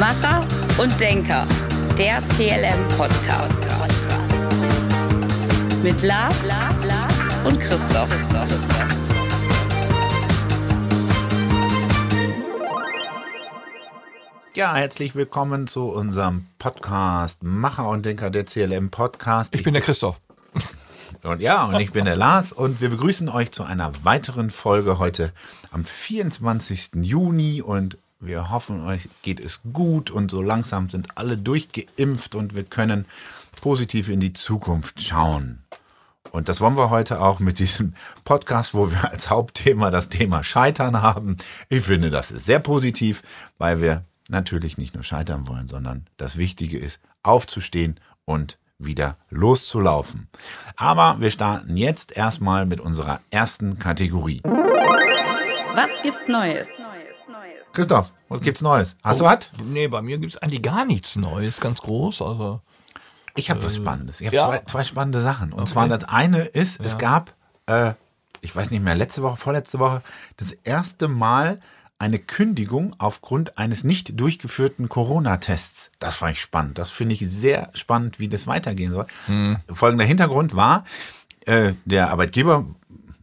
Macher und Denker, der CLM Podcast. Mit Lars, Lars, Lars und Christoph. Ja, herzlich willkommen zu unserem Podcast Macher und Denker der CLM Podcast. Ich bin der Christoph. Und ja, und ich bin der Lars und wir begrüßen euch zu einer weiteren Folge heute am 24. Juni und wir hoffen, euch geht es gut und so langsam sind alle durchgeimpft und wir können positiv in die Zukunft schauen. Und das wollen wir heute auch mit diesem Podcast, wo wir als Hauptthema das Thema Scheitern haben. Ich finde, das ist sehr positiv, weil wir natürlich nicht nur scheitern wollen, sondern das Wichtige ist, aufzustehen und wieder loszulaufen. Aber wir starten jetzt erstmal mit unserer ersten Kategorie. Was gibt's Neues? Christoph, was gibt's Neues? Hast du Oh, was? Nee, bei mir gibt's eigentlich gar nichts Neues, ganz groß. Also Ich habe was Spannendes. Ich habe ja. zwei, zwei spannende Sachen. Und Okay. zwar das eine ist, es Ja. gab, äh, ich weiß nicht mehr, letzte Woche, vorletzte Woche, das erste Mal eine Kündigung aufgrund eines nicht durchgeführten Corona-Tests. Das fand ich spannend. Das finde ich sehr spannend, wie das weitergehen soll. Hm. Folgender Hintergrund war, äh, der Arbeitgeber,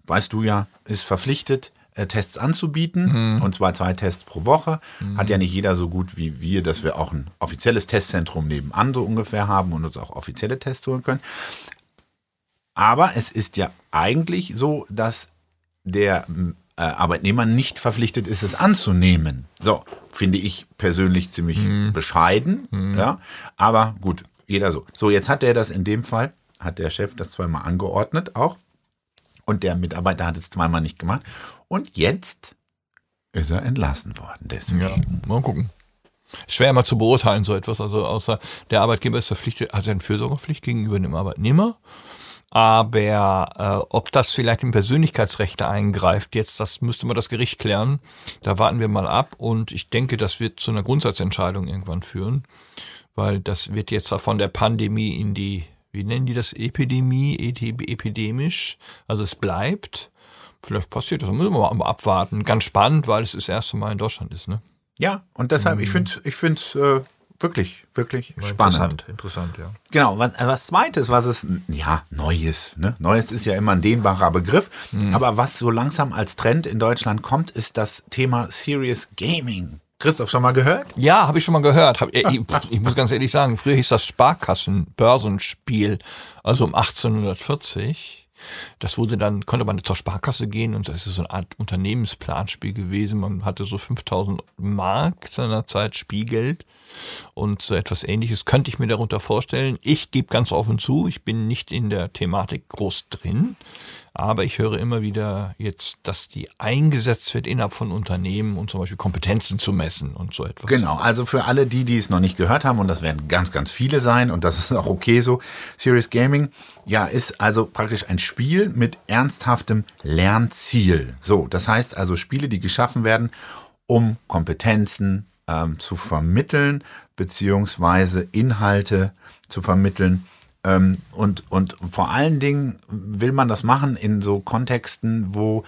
weißt du ja, ist verpflichtet, äh, Tests anzubieten. Hm. Und zwar zwei Tests pro Woche. Hat ja nicht jeder so gut wie wir, dass wir auch ein offizielles Testzentrum nebenan so ungefähr haben und uns auch offizielle Tests holen können. Aber es ist ja eigentlich so, dass der äh, Arbeitnehmer nicht verpflichtet ist, es anzunehmen. So, finde ich persönlich ziemlich bescheiden. Ja, aber gut, jeder so. So, jetzt hat er das in dem Fall, hat der Chef das zweimal angeordnet auch. Und der Mitarbeiter hat es zweimal nicht gemacht. Und jetzt ist er entlassen worden. Deswegen. ja, mal gucken. Schwer mal zu beurteilen so etwas. Also außer der Arbeitgeber ist verpflichtet, hat eine Fürsorgepflicht gegenüber dem Arbeitnehmer. Aber äh, ob das vielleicht in Persönlichkeitsrechte eingreift, jetzt, das müsste mal das Gericht klären. Da warten wir mal ab und ich denke, das wird zu einer Grundsatzentscheidung irgendwann führen, weil das wird jetzt von der Pandemie in die, wie nennen die das, Epidemie, epidemisch. Also es bleibt. Vielleicht passiert das, da müssen wir mal abwarten. Ganz spannend, weil es das erste Mal in Deutschland ist, ne? Ja, und deshalb, ich finde es ich find's, äh, wirklich, wirklich spannend. Interessant, interessant, ja. Genau, was, was zweites, was es, ja, Neues, ne? Neues ist ja immer ein dehnbarer Begriff, aber was so langsam als Trend in Deutschland kommt, ist das Thema Serious Gaming. Christoph, schon mal gehört? Ja, habe ich schon mal gehört. Hab, ich, ich muss ganz ehrlich sagen, früher hieß das Sparkassen-Börsenspiel, also um 1840. Das wurde dann, konnte man zur Sparkasse gehen und das ist so eine Art Unternehmensplanspiel gewesen. Man hatte so 5000 Mark seinerzeit Spielgeld und so etwas ähnliches könnte ich mir darunter vorstellen. Ich gebe ganz offen zu, ich bin nicht in der Thematik groß drin, aber ich höre immer wieder jetzt, dass die eingesetzt wird innerhalb von Unternehmen und zum Beispiel Kompetenzen zu messen und so etwas. Genau, also für alle die, die es noch nicht gehört haben, und das werden ganz, ganz viele sein, und das ist auch okay so, Serious Gaming, ja, ist also praktisch ein Spiel mit ernsthaftem Lernziel. So, das heißt also Spiele, die geschaffen werden, um Kompetenzen ähm, zu vermitteln, beziehungsweise Inhalte zu vermitteln. Ähm, und, und vor allen Dingen will man das machen in so Kontexten, wo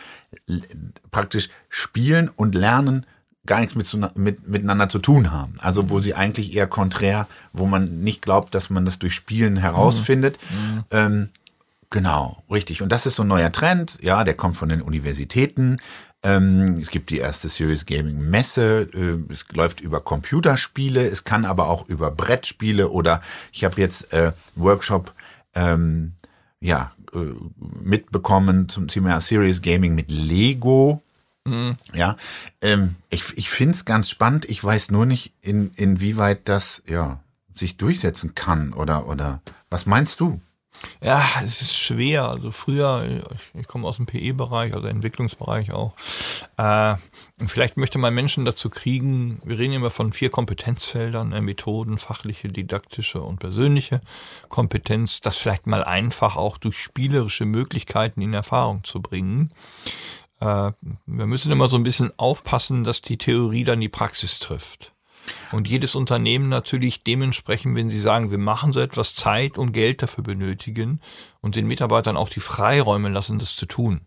praktisch Spielen und Lernen gar nichts mit, mit, miteinander zu tun haben. Also wo sie eigentlich eher konträr, wo man nicht glaubt, dass man das durch Spielen herausfindet. Ähm, genau, richtig. Und das ist so ein neuer Trend. Ja, der kommt von den Universitäten. Ähm, es gibt die erste Serious Gaming Messe. Äh, es läuft über Computerspiele. Es kann aber auch über Brettspiele oder ich habe jetzt äh, Workshop ähm, ja, äh, mitbekommen zum Thema Serious Gaming mit Lego. Ja, ähm, ich, ich finde es ganz spannend. Ich weiß nur nicht, in, inwieweit das ja, sich durchsetzen kann oder, oder was meinst du? Ja, es ist schwer. Also früher, ich, ich komme aus dem PE-Bereich, also Entwicklungsbereich auch. Äh, vielleicht möchte man Menschen dazu kriegen, wir reden immer von vier Kompetenzfeldern, äh, Methoden, fachliche, didaktische und persönliche Kompetenz, das vielleicht mal einfach auch durch spielerische Möglichkeiten in Erfahrung zu bringen. Äh, wir müssen immer so ein bisschen aufpassen, dass die Theorie dann die Praxis trifft. Und jedes Unternehmen natürlich dementsprechend, wenn sie sagen, wir machen so etwas, Zeit und Geld dafür benötigen und den Mitarbeitern auch die Freiräume lassen, das zu tun.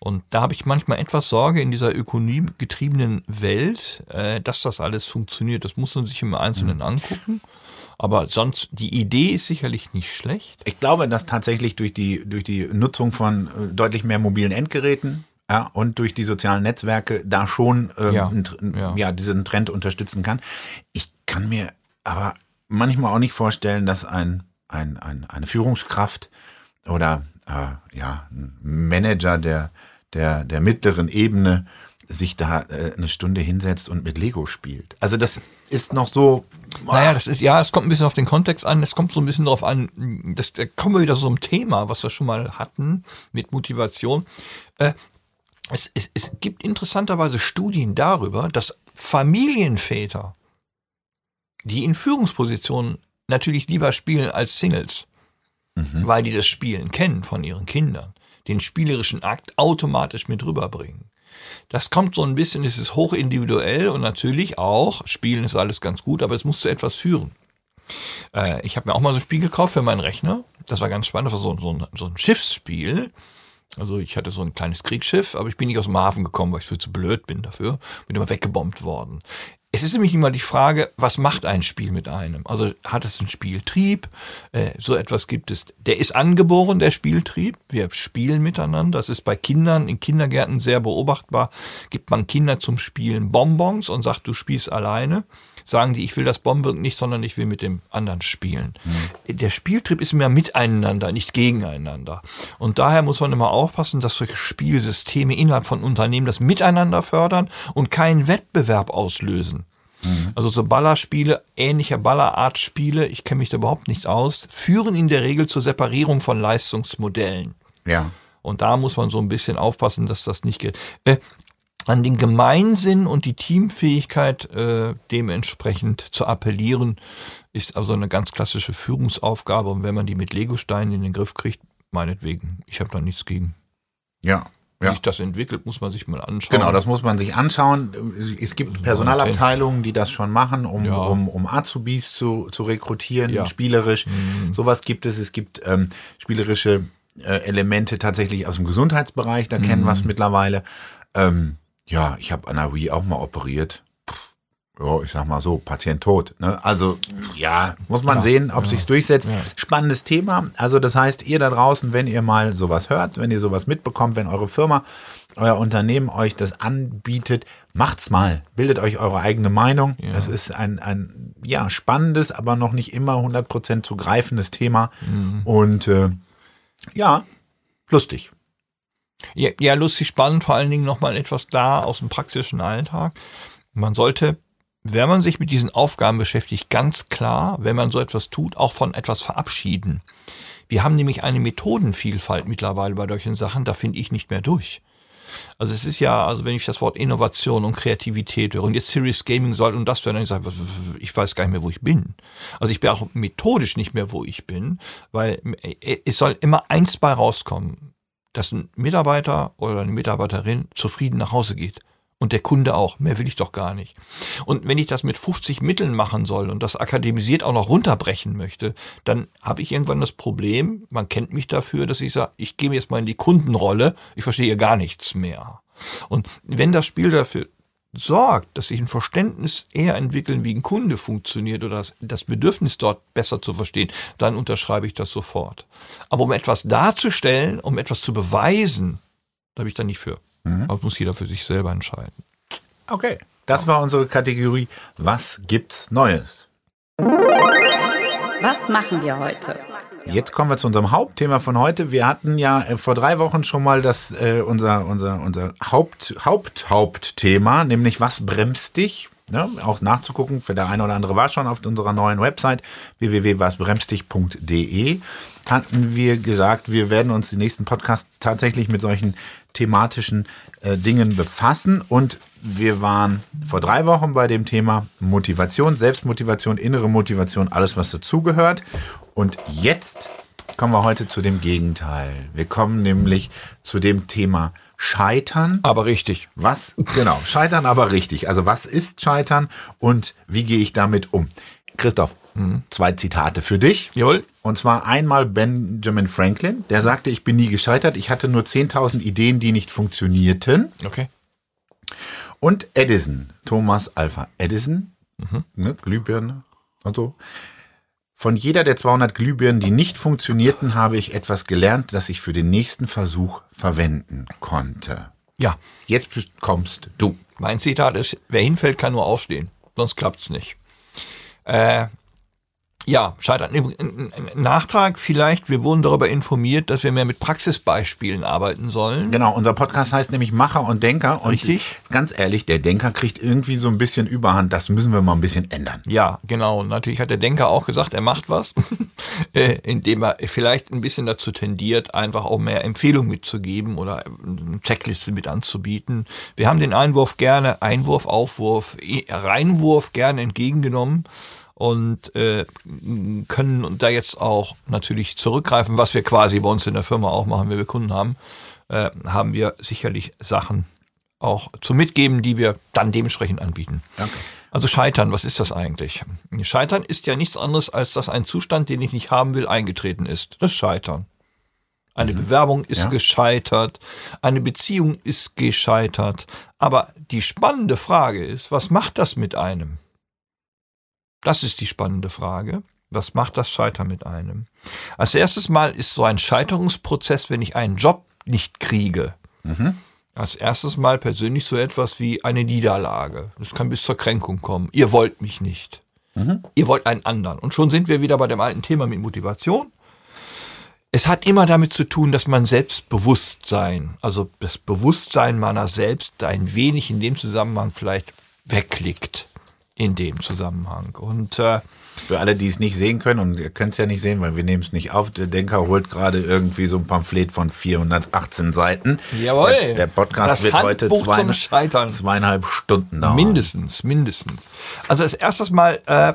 Und da habe ich manchmal etwas Sorge in dieser ökonomiegetriebenen Welt, äh, dass das alles funktioniert. Das muss man sich im Einzelnen mhm. angucken. Aber sonst, die Idee ist sicherlich nicht schlecht. Ich glaube, dass tatsächlich durch die, durch die Nutzung von äh, deutlich mehr mobilen Endgeräten ja, und durch die sozialen Netzwerke da schon ähm, ja, ja. ja, diesen Trend unterstützen kann. Ich kann mir aber manchmal auch nicht vorstellen, dass ein, ein, ein, eine Führungskraft oder äh, ja, ein Manager der, der, der mittleren Ebene sich da äh, eine Stunde hinsetzt und mit Lego spielt. Also das ist noch so. Oh. Naja, das ist, ja, es kommt ein bisschen auf den Kontext an, es kommt so ein bisschen darauf an, das, da kommen wir wieder so ein Thema, was wir schon mal hatten mit Motivation. Äh, es, es, es gibt interessanterweise Studien darüber, dass Familienväter, die in Führungspositionen natürlich lieber spielen als Singles, mhm. weil die das Spielen kennen von ihren Kindern, den spielerischen Akt automatisch mit rüberbringen. Das kommt so ein bisschen, es ist hochindividuell und natürlich auch, Spielen ist alles ganz gut, aber es muss zu etwas führen. Äh, ich habe mir auch mal so ein Spiel gekauft für meinen Rechner. Das war ganz spannend, das war so, so, ein, so ein Schiffsspiel. Also ich hatte so ein kleines Kriegsschiff, aber ich bin nicht aus dem Hafen gekommen, weil ich für zu blöd bin dafür. Bin immer weggebombt worden. Es ist nämlich immer die Frage, was macht ein Spiel mit einem? Also hat es einen Spieltrieb? Äh, so etwas gibt es. Der ist angeboren, der Spieltrieb. Wir spielen miteinander. Das ist bei Kindern in Kindergärten sehr beobachtbar. Gibt man Kinder zum Spielen Bonbons und sagt, du spielst alleine sagen die, ich will das Bombenwirken nicht, sondern ich will mit dem anderen spielen. Mhm. Der Spieltrieb ist mehr miteinander, nicht gegeneinander. Und daher muss man immer aufpassen, dass solche Spielsysteme innerhalb von Unternehmen das Miteinander fördern und keinen Wettbewerb auslösen. Mhm. Also so Ballerspiele, ähnlicher Ballerartspiele, ich kenne mich da überhaupt nicht aus, führen in der Regel zur Separierung von Leistungsmodellen. Ja. Und da muss man so ein bisschen aufpassen, dass das nicht geht. Äh, an den Gemeinsinn und die Teamfähigkeit äh, dementsprechend zu appellieren, ist also eine ganz klassische Führungsaufgabe. Und wenn man die mit Legosteinen in den Griff kriegt, meinetwegen, ich habe da nichts gegen. Ja. Wie sich das entwickelt, muss man sich mal anschauen. Genau, das muss man sich anschauen. Es gibt Personalabteilungen, die das schon machen, um, ja. um, um Azubis zu, zu rekrutieren, ja. spielerisch. Mhm. Sowas gibt es. Es gibt ähm, spielerische äh, Elemente tatsächlich aus dem Gesundheitsbereich, da kennen mhm. wir es mittlerweile. Ähm, ja, ich habe an der Wii auch mal operiert. Ja, ich sag mal so, Patient tot. Ne? Also ja, muss man ja, sehen, ob ja, sich's durchsetzt. Ja. Spannendes Thema. Also das heißt, ihr da draußen, wenn ihr mal sowas hört, wenn ihr sowas mitbekommt, wenn eure Firma, euer Unternehmen euch das anbietet, macht's mal. Bildet euch eure eigene Meinung. Das ist ein, ein ja, spannendes, aber noch nicht immer 100% zu greifendes Thema. Mhm. Und äh, ja, lustig. Ja, ja, lustig, spannend, vor allen Dingen nochmal etwas da aus dem praktischen Alltag. Man sollte, wenn man sich mit diesen Aufgaben beschäftigt, ganz klar, wenn man so etwas tut, auch von etwas verabschieden. Wir haben nämlich eine Methodenvielfalt mittlerweile bei solchen Sachen, da finde ich nicht mehr durch. Also es ist ja, also wenn ich das Wort Innovation und Kreativität höre und jetzt Serious Gaming soll und das werden, dann sage ich, ich weiß gar nicht mehr, wo ich bin. Also ich bin auch methodisch nicht mehr, wo ich bin, weil äh, es soll immer eins bei rauskommen dass ein Mitarbeiter oder eine Mitarbeiterin zufrieden nach Hause geht. Und der Kunde auch. Mehr will ich doch gar nicht. Und wenn ich das mit 50 Mitteln machen soll und das akademisiert auch noch runterbrechen möchte, dann habe ich irgendwann das Problem, man kennt mich dafür, dass ich sage, ich gehe jetzt mal in die Kundenrolle, ich verstehe gar nichts mehr. Und wenn das Spiel dafür sorgt, dass sich ein Verständnis eher entwickeln, wie ein Kunde funktioniert oder das, das Bedürfnis dort besser zu verstehen, dann unterschreibe ich das sofort. Aber um etwas darzustellen, um etwas zu beweisen, da habe ich dann nicht für. Mhm. Aber muss jeder für sich selber entscheiden. Okay, das war unsere Kategorie Was gibt's Neues? Was machen wir heute? Jetzt kommen wir zu unserem Hauptthema von heute. Wir hatten ja äh, vor drei Wochen schon mal das äh, unser unser unser Haupt Haupt Hauptthema, nämlich was bremst dich? Ne, auch nachzugucken, für der eine oder andere war schon auf unserer neuen Website www.wasbremsdich.de hatten wir gesagt, wir werden uns den nächsten Podcast tatsächlich mit solchen thematischen äh, Dingen befassen. Und wir waren vor drei Wochen bei dem Thema Motivation, Selbstmotivation, innere Motivation, alles was dazugehört und jetzt kommen wir heute zu dem Gegenteil. Wir kommen nämlich zu dem Thema Scheitern. Aber richtig. Was? Genau, Scheitern aber richtig. Also was ist Scheitern und wie gehe ich damit um? Christoph, zwei Zitate für dich. Jawohl. Und zwar einmal Benjamin Franklin, der sagte, ich bin nie gescheitert, ich hatte nur 10.000 Ideen, die nicht funktionierten. Okay. Und Edison, Thomas Alpha Edison, ne, Glühbirne und so. Von jeder der 200 Glühbirnen, die nicht funktionierten, habe ich etwas gelernt, das ich für den nächsten Versuch verwenden konnte. Ja, Jetzt kommst du. mein Zitat ist, wer hinfällt, kann nur aufstehen. Sonst klappt's nicht. Äh, ja, scheitern. Ein Nachtrag vielleicht, wir wurden darüber informiert, dass wir mehr mit Praxisbeispielen arbeiten sollen. Genau, unser Podcast heißt nämlich Macher und Denker. Und Richtig. ganz ehrlich, der Denker kriegt irgendwie so ein bisschen Überhand. Das müssen wir mal ein bisschen ändern. Ja, genau. Und natürlich hat der Denker auch gesagt, er macht was, äh, indem er vielleicht ein bisschen dazu tendiert, einfach auch mehr Empfehlungen mitzugeben oder eine Checkliste mit anzubieten. Wir haben den Einwurf gerne, Einwurf, Aufwurf, eh, Reinwurf gerne entgegengenommen und äh, können da jetzt auch natürlich zurückgreifen, was wir quasi bei uns in der Firma auch machen, wenn wir Kunden haben, äh, haben wir sicherlich Sachen auch zu mitgeben, die wir dann dementsprechend anbieten. Danke. Also Scheitern, was ist das eigentlich? Scheitern ist ja nichts anderes, als dass ein Zustand, den ich nicht haben will, eingetreten ist. Das Scheitern. Eine Bewerbung ist Ja. gescheitert, eine Beziehung ist gescheitert. Aber die spannende Frage ist, was macht das mit einem? Das ist die spannende Frage. Was macht das Scheitern mit einem? Als erstes Mal ist so ein Scheiterungsprozess, wenn ich einen Job nicht kriege, als erstes Mal persönlich so etwas wie eine Niederlage. Das kann bis zur Kränkung kommen. Ihr wollt mich nicht. Ihr wollt einen anderen. Und schon sind wir wieder bei dem alten Thema mit Motivation. Es hat immer damit zu tun, dass man Selbstbewusstsein, also das Bewusstsein meiner selbst ein wenig in dem Zusammenhang vielleicht wegklickt. In dem Zusammenhang. Und äh, Für alle, die es nicht sehen können, und ihr könnt es ja nicht sehen, weil wir nehmen es nicht auf, der Denker holt gerade irgendwie so ein Pamphlet von 418 Seiten. Jawohl. Der, der Podcast Das wird heute Handbuch zwei, zum Scheitern. zweieinhalb Stunden dauern. Mindestens, mindestens. Also als erstes Mal, äh,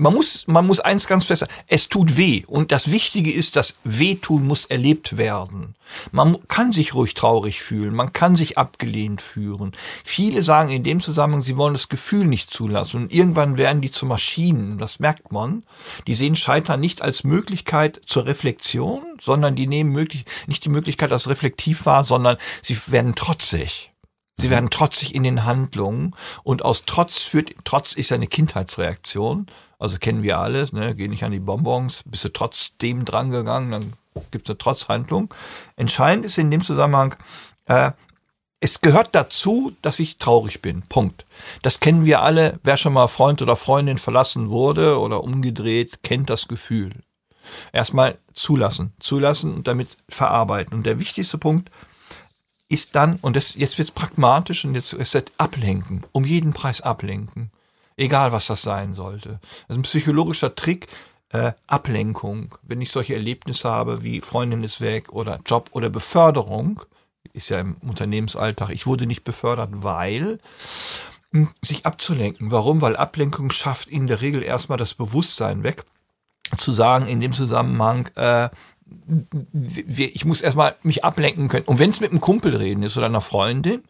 man muss, man muss eins ganz fest sagen, es tut weh. Und das Wichtige ist, das Wehtun muss erlebt werden. Man kann sich ruhig traurig fühlen, man kann sich abgelehnt fühlen. Viele sagen in dem Zusammenhang, sie wollen das Gefühl nicht zulassen. Und irgendwann werden die zu Maschinen, das merkt man. Die sehen Scheitern nicht als Möglichkeit zur Reflexion, sondern die nehmen möglich, nicht die Möglichkeit als reflektiv wahr, sondern sie werden trotzig. Sie werden trotzig in den Handlungen und aus Trotz führt, Trotz ist eine Kindheitsreaktion, also kennen wir alle, ne, geh nicht an die Bonbons, bist du trotzdem drangegangen, dann gibt es eine Trotzhandlung. Entscheidend ist in dem Zusammenhang, äh, es gehört dazu, dass ich traurig bin. Punkt. Das kennen wir alle. Wer schon mal Freund oder Freundin verlassen wurde oder umgedreht, kennt das Gefühl. Erstmal zulassen, zulassen und damit verarbeiten. Und der wichtigste Punkt ist dann, und das, jetzt wird's pragmatisch und jetzt ist das Ablenken, um jeden Preis ablenken. Egal, was das sein sollte. Das ist ein psychologischer Trick, äh, Ablenkung. Wenn ich solche Erlebnisse habe wie Freundin ist weg oder Job oder Beförderung, ist ja im Unternehmensalltag, ich wurde nicht befördert, weil mh, sich abzulenken. Warum? Weil Ablenkung schafft in der Regel erstmal das Bewusstsein weg, zu sagen in dem Zusammenhang, äh, ich muss erstmal mich ablenken können. Und wenn es mit einem Kumpel reden ist oder einer Freundin,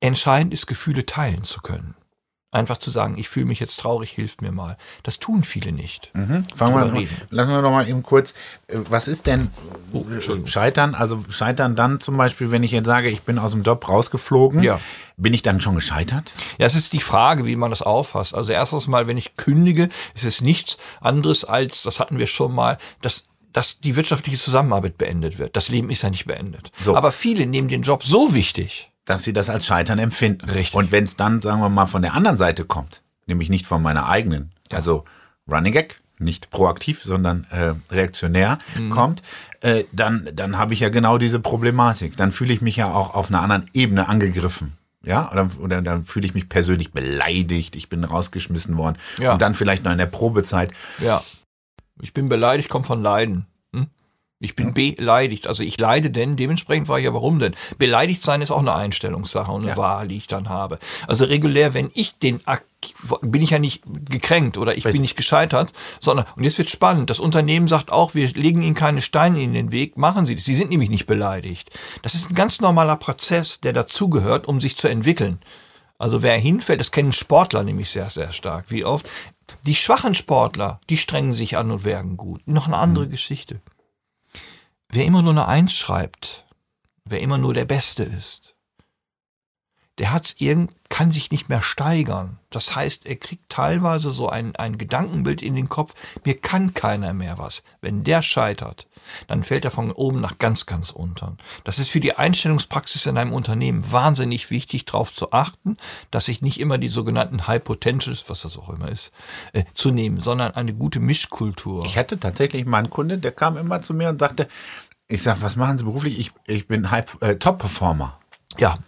entscheidend ist, Gefühle teilen zu können. Einfach zu sagen, ich fühle mich jetzt traurig, hilft mir mal. Das tun viele nicht. Mhm. Fangen wir, reden. lassen wir noch mal eben kurz, äh, was ist denn Oh, äh, Scheitern? Also Scheitern dann zum Beispiel, wenn ich jetzt sage, ich bin aus dem Job rausgeflogen, Ja. bin ich dann schon gescheitert? Ja, es ist die Frage, wie man das auffasst. Also erstens mal, wenn ich kündige, ist es nichts anderes als, das hatten wir schon mal, dass dass die wirtschaftliche Zusammenarbeit beendet wird. Das Leben ist ja nicht beendet. So. Aber viele nehmen den Job so wichtig. dass sie das als Scheitern empfinden. Richtig. Und wenn es dann, sagen wir mal, von der anderen Seite kommt, nämlich nicht von meiner eigenen, also Running Gag, nicht proaktiv, sondern äh, reaktionär Mhm. kommt, äh, dann, dann habe ich ja genau diese Problematik. Dann fühle ich mich ja auch auf einer anderen Ebene angegriffen. Ja, oder, oder dann fühle ich mich persönlich beleidigt, ich bin rausgeschmissen worden. Ja. Und dann vielleicht noch in der Probezeit. Ja. Ich bin beleidigt, kommt von Leiden. Hm? Ich bin beleidigt. Also ich leide denn, dementsprechend war ich ja, warum denn? Beleidigt sein ist auch eine Einstellungssache und eine Ja. Wahl, die ich dann habe. Also regulär, wenn ich den Akt, bin ich ja nicht gekränkt oder ich Richtig. bin nicht gescheitert, sondern, und jetzt wird spannend, das Unternehmen sagt auch, wir legen Ihnen keine Steine in den Weg, machen Sie das. Sie sind nämlich nicht beleidigt. Das ist ein ganz normaler Prozess, der dazugehört, um sich zu entwickeln. Also wer hinfällt, das kennen Sportler nämlich sehr, sehr stark. Wie oft Die schwachen Sportler, die strengen sich an und werden gut. Noch eine andere Geschichte. Wer immer nur eine Eins schreibt, wer immer nur der Beste ist, der hat's irgend, kann sich nicht mehr steigern. Das heißt, er kriegt teilweise so ein, ein Gedankenbild in den Kopf, mir kann keiner mehr was. Wenn der scheitert, dann fällt er von oben nach ganz, ganz unten. Das ist für die Einstellungspraxis in einem Unternehmen wahnsinnig wichtig, darauf zu achten, dass ich nicht immer die sogenannten High Potentials, was das auch immer ist, äh, zu nehmen, sondern eine gute Mischkultur. Ich hatte tatsächlich mal einen Kunde, der kam immer zu mir und sagte, ich sag, was machen Sie beruflich? Ich, ich bin äh, Top-Performer. Ja,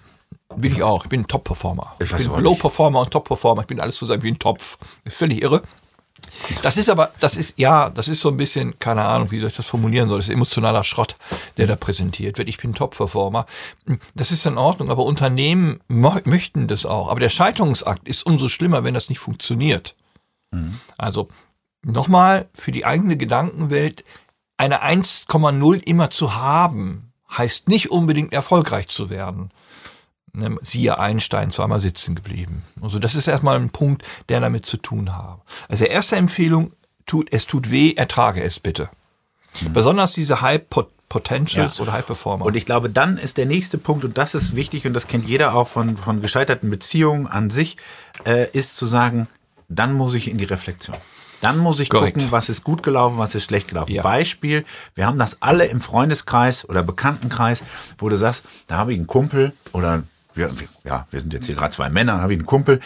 bin ich auch. Ich bin Top-Performer. Ich Ich, bin. Low-Performer und Top-Performer. Ich bin alles zusammen wie ein Topf. Ist völlig irre. Das ist aber, das ist, ja, das ist so ein bisschen, keine Ahnung, wie soll ich das formulieren soll. Das ist emotionaler Schrott, der da präsentiert wird. Ich bin Top-Performer. Das ist in Ordnung, aber Unternehmen möchten das auch. Aber der Scheiterungsakt ist umso schlimmer, wenn das nicht funktioniert. Also, nochmal, für die eigene Gedankenwelt, eine 1,0 immer zu haben, heißt nicht unbedingt erfolgreich zu werden. Ne, Siehe Einstein, zweimal sitzen geblieben. Also das ist erstmal ein Punkt, der damit zu tun hat. Also erste Empfehlung, tut, es tut weh, ertrage es bitte. Besonders diese High Pot Potentials Ja. oder High Performer. Und ich glaube, dann ist der nächste Punkt, und das ist wichtig, und das kennt jeder auch von, von gescheiterten Beziehungen an sich, äh, ist zu sagen, dann muss ich in die Reflexion. Dann muss ich Korrekt. gucken, was ist gut gelaufen, was ist schlecht gelaufen. Ja. Beispiel, wir haben das alle im Freundeskreis oder Bekanntenkreis, wo du sagst, da habe ich einen Kumpel oder wir, ja, wir sind jetzt hier gerade zwei Männer, da habe ich einen Kumpel,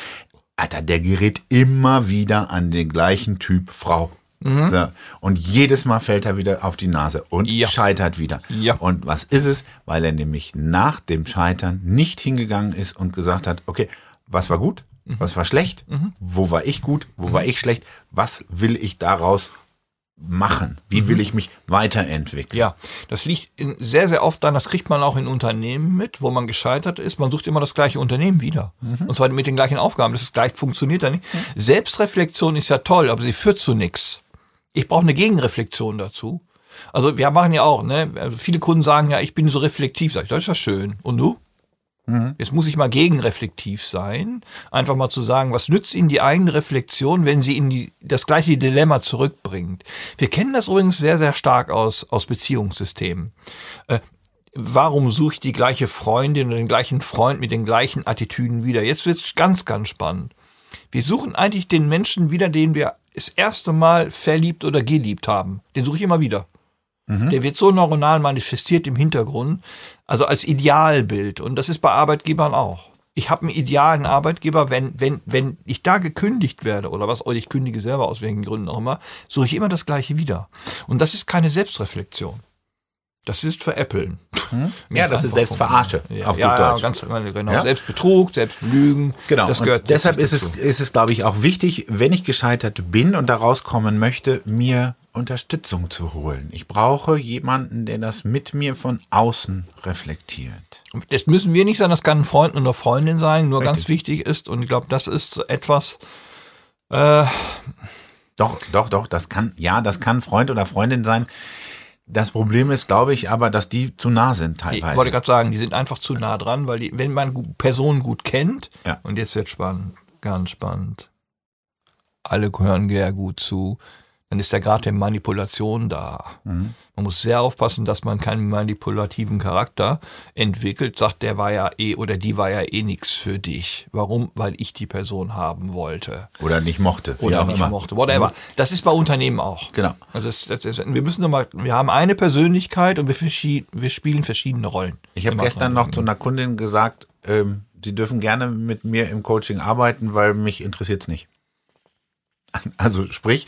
Alter, der gerät immer wieder an den gleichen Typ Frau. So, und jedes Mal fällt er wieder auf die Nase und Ja. scheitert wieder. Ja. Und was ist es? Weil er nämlich nach dem Scheitern nicht hingegangen ist und gesagt hat, okay, was war gut? Was war schlecht? Wo war ich gut? Wo war ich schlecht? Was will ich daraus machen? Wie will ich mich weiterentwickeln? Ja, das liegt in, sehr, sehr oft dann, das kriegt man auch in Unternehmen mit, wo man gescheitert ist. Man sucht immer das gleiche Unternehmen wieder. Und zwar mit den gleichen Aufgaben. Das ist gleich, funktioniert da nicht. Selbstreflexion ist ja toll, aber sie führt zu nichts. Ich brauche eine Gegenreflexion dazu. Also wir machen ja auch, ne? Also viele Kunden sagen ja, ich bin so reflektiv. Sag ich, das ist ja schön. Und du? Jetzt muss ich mal gegenreflektiv sein. Einfach mal zu sagen, was nützt Ihnen die eigene Reflexion, wenn sie in die, das gleiche Dilemma zurückbringt? Wir kennen das übrigens sehr, sehr stark aus, aus Beziehungssystemen. Äh, warum suche ich die gleiche Freundin oder den gleichen Freund mit den gleichen Attitüden wieder? Jetzt wird es ganz, ganz spannend. Wir suchen eigentlich den Menschen wieder, den wir das erste Mal verliebt oder geliebt haben. Den suche ich immer wieder. Der wird so neuronal manifestiert im Hintergrund, also als Idealbild. Und das ist bei Arbeitgebern auch. Ich habe einen idealen Arbeitgeber, wenn, wenn, wenn ich da gekündigt werde oder was, oder ich kündige selber aus welchen Gründen auch immer, suche ich immer das Gleiche wieder. Und das ist keine Selbstreflexion. Das ist Veräppeln. Ja, das ist Selbstverarsche, Ja, auf ja, Deutsch. ganz genau. Ja? Selbstbetrug, Selbstlügen. Genau. Das und gehört deshalb ist es, ist es, glaube ich, auch wichtig, wenn ich gescheitert bin und da rauskommen möchte, mir Unterstützung zu holen. Ich brauche jemanden, der das mit mir von außen reflektiert. Das müssen wir nicht sein, das kann ein Freund oder Freundin sein. Nur ganz Richtig. wichtig ist, und ich glaube, das ist etwas, äh, Doch, doch, doch, das kann, ja, das kann Freund oder Freundin sein. Das Problem ist, glaube ich, aber, dass die zu nah sind ich teilweise. wollte gerade sagen, die sind einfach zu nah dran, weil die, wenn man Personen gut kennt, Ja. und jetzt wird spannend, ganz spannend. Alle hören sehr gut zu. Dann ist ja gerade der Manipulation da. Mhm. Man muss sehr aufpassen, dass man keinen manipulativen Charakter entwickelt, sagt, der war ja eh oder die war ja eh nix für dich. Warum? Weil ich die Person haben wollte. Oder nicht mochte. oder auch nicht immer. mochte, whatever. Das ist bei Unternehmen auch. Genau. Also das, das, das, wir müssen nochmal, wir haben eine Persönlichkeit und wir, wir spielen verschiedene Rollen. Ich habe gestern noch zu einer Kundin gesagt, ähm, sie dürfen gerne mit mir im Coaching arbeiten, weil mich interessiert's nicht. Also sprich,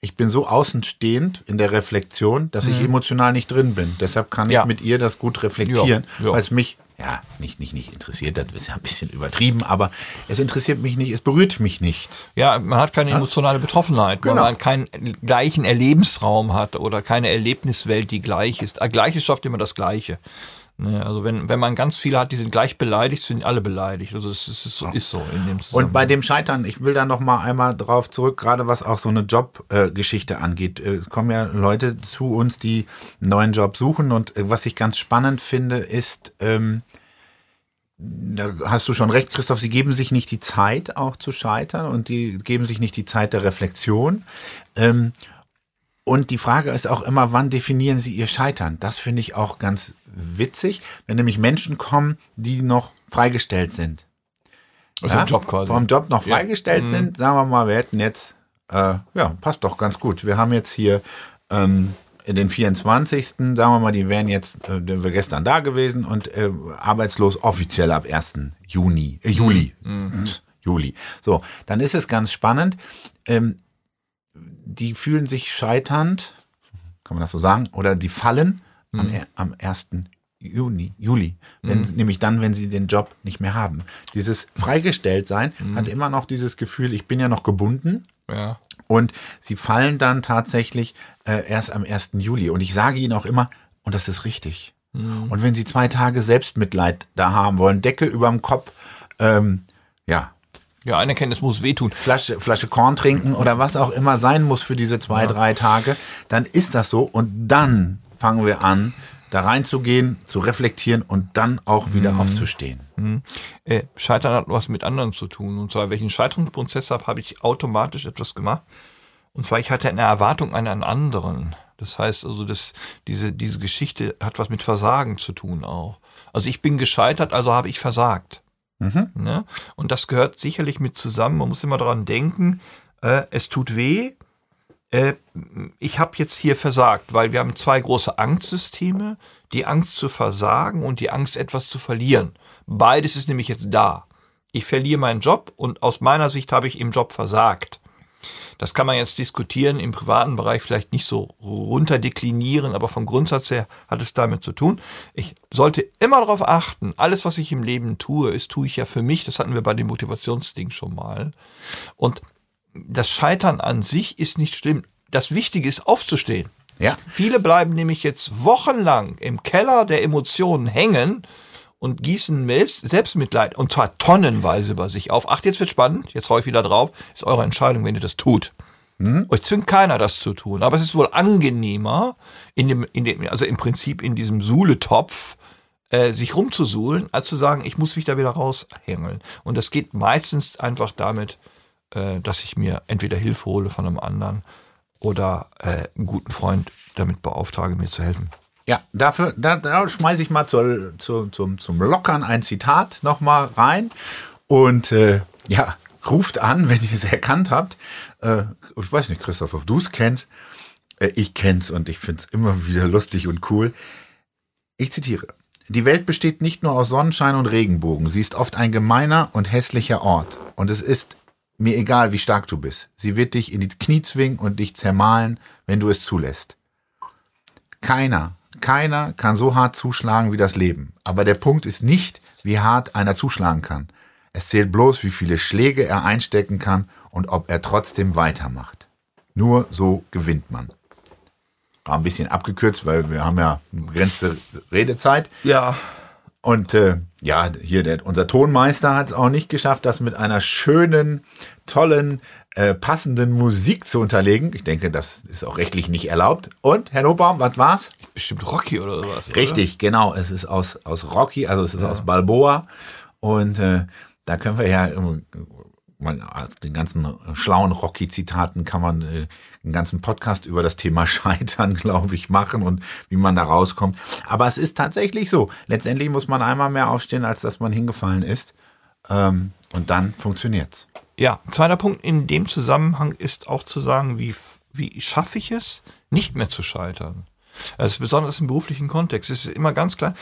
ich bin so außenstehend in der Reflexion, dass ich emotional nicht drin bin. Deshalb kann ich Mhm. Ja. mit ihr das gut reflektieren, Ja, weil es mich ja nicht, nicht, nicht interessiert. Das ist ja ein bisschen übertrieben, aber es interessiert mich nicht, es berührt mich nicht. Ja, man hat keine emotionale Betroffenheit, weil Genau. man keinen gleichen Erlebensraum hat oder keine Erlebniswelt, die gleich ist. Ah, Gleiches schafft immer das Gleiche. Ne, also wenn, wenn man ganz viele hat, die sind gleich beleidigt, sind alle beleidigt. Also es ist, es ist so in dem Und bei dem Scheitern, ich will da noch mal einmal drauf zurück, gerade was auch so eine Jobgeschichte äh, angeht. Es kommen ja Leute zu uns, die einen neuen Job suchen und äh, was ich ganz spannend finde, ist, ähm, da hast du schon recht, Christoph, sie geben sich nicht die Zeit auch zu scheitern und die geben sich nicht die Zeit der Reflexion. Ähm, und die Frage ist auch immer, wann definieren sie ihr Scheitern? Das finde ich auch ganz witzig, wenn nämlich Menschen kommen, die noch freigestellt sind. Also ja, Job quasi. Vom Job noch freigestellt ja. sind, sagen wir mal, wir hätten jetzt, äh, ja, passt doch ganz gut. Wir haben jetzt hier ähm, den 24. Sagen wir mal, die wären jetzt, äh, wir gestern da gewesen und äh, arbeitslos offiziell ab 1. Juni, äh, Juli. Mhm. Juli. So, dann ist es ganz spannend. Ähm, die fühlen sich scheiternd, kann man das so sagen, oder die fallen mhm. am, am 1. Juni, Juli, wenn, mhm. nämlich dann, wenn sie den Job nicht mehr haben. Dieses Freigestelltsein mhm. hat immer noch dieses Gefühl, ich bin ja noch gebunden. Ja. Und sie fallen dann tatsächlich äh, erst am 1. Juli. Und ich sage ihnen auch immer, und das ist richtig. Mhm. Und wenn sie zwei Tage Selbstmitleid da haben wollen, Decke überm Kopf, ähm, ja. Ja, Anerkenntnis muss wehtun. Flasche, Flasche Korn trinken oder was auch immer sein muss für diese zwei, ja. drei Tage, dann ist das so. Und dann fangen wir an, da reinzugehen, zu reflektieren und dann auch wieder mhm. aufzustehen. Mhm. Äh, Scheitern hat was mit anderen zu tun. Und zwar, welchen Scheiterungsprozess habe, habe ich automatisch etwas gemacht. Und zwar, ich hatte eine Erwartung an einen anderen. Das heißt also, dass diese, diese Geschichte hat was mit Versagen zu tun auch. Also ich bin gescheitert, also habe ich versagt. Mhm. Ne? Und das gehört sicherlich mit zusammen. Man muss immer daran denken, äh, es tut weh, äh, ich habe jetzt hier versagt, weil wir haben zwei große Angstsysteme, die Angst zu versagen und die Angst, etwas zu verlieren. Beides ist nämlich jetzt da. Ich verliere meinen Job und aus meiner Sicht habe ich im Job versagt. Das kann man jetzt diskutieren, im privaten Bereich vielleicht nicht so runterdeklinieren, aber vom Grundsatz her hat es damit zu tun. Ich sollte immer darauf achten, alles, was ich im Leben tue, ist, tue ich ja für mich. Das hatten wir bei dem Motivationsding schon mal. Und das Scheitern an sich ist nicht schlimm. Das Wichtige ist aufzustehen. Ja. Viele bleiben nämlich jetzt wochenlang im Keller der Emotionen hängen und gießen Selbstmitleid und zwar tonnenweise über sich auf. Ach, jetzt wird spannend, jetzt hau ich wieder drauf. Ist eure Entscheidung, wenn ihr das tut. Mhm. Euch zwingt keiner, das zu tun. Aber es ist wohl angenehmer, in dem, in dem, also im Prinzip in diesem Suhletopf, äh, sich rumzusuhlen, als zu sagen, ich muss mich da wieder raushängeln. Und das geht meistens einfach damit, äh, dass ich mir entweder Hilfe hole von einem anderen oder äh, einen guten Freund damit beauftrage, mir zu helfen. Ja, dafür, da, da schmeiße ich mal zur, zur, zum, zum Lockern ein Zitat nochmal rein. Und äh, ja, ruft an, wenn ihr es erkannt habt. Äh, ich weiß nicht, Christoph, ob du es kennst. Äh, ich kenn's und ich finde es immer wieder lustig und cool. Ich zitiere. Die Welt besteht nicht nur aus Sonnenschein und Regenbogen. Sie ist oft ein gemeiner und hässlicher Ort. Und es ist mir egal, wie stark du bist. Sie wird dich in die Knie zwingen und dich zermahlen, wenn du es zulässt. Keiner, keiner kann so hart zuschlagen wie das Leben. Aber der Punkt ist nicht, wie hart einer zuschlagen kann. Es zählt bloß, wie viele Schläge er einstecken kann und ob er trotzdem weitermacht. Nur so gewinnt man. War ein bisschen abgekürzt, weil wir haben ja eine begrenzte Redezeit. Ja. Und äh, ja, hier der, unser Tonmeister hat es auch nicht geschafft, das mit einer schönen, tollen, äh, passenden Musik zu unterlegen. Ich denke, das ist auch rechtlich nicht erlaubt. Und, Herr Nobaum, was war's? Bestimmt Rocky oder sowas. Richtig, oder? genau. Es ist aus, aus Rocky, also es ist ja. aus Balboa. Und äh, da können wir ja man, also den ganzen schlauen Rocky-Zitaten kann man äh, einen ganzen Podcast über das Thema Scheitern, glaube ich, machen und wie man da rauskommt. Aber es ist tatsächlich so. Letztendlich muss man einmal mehr aufstehen, als dass man hingefallen ist. Ähm, und dann funktioniert's. Ja, zweiter Punkt in dem Zusammenhang ist auch zu sagen, wie, wie schaffe ich es, nicht mehr zu scheitern? Also besonders im beruflichen Kontext. Es ist immer ganz klar,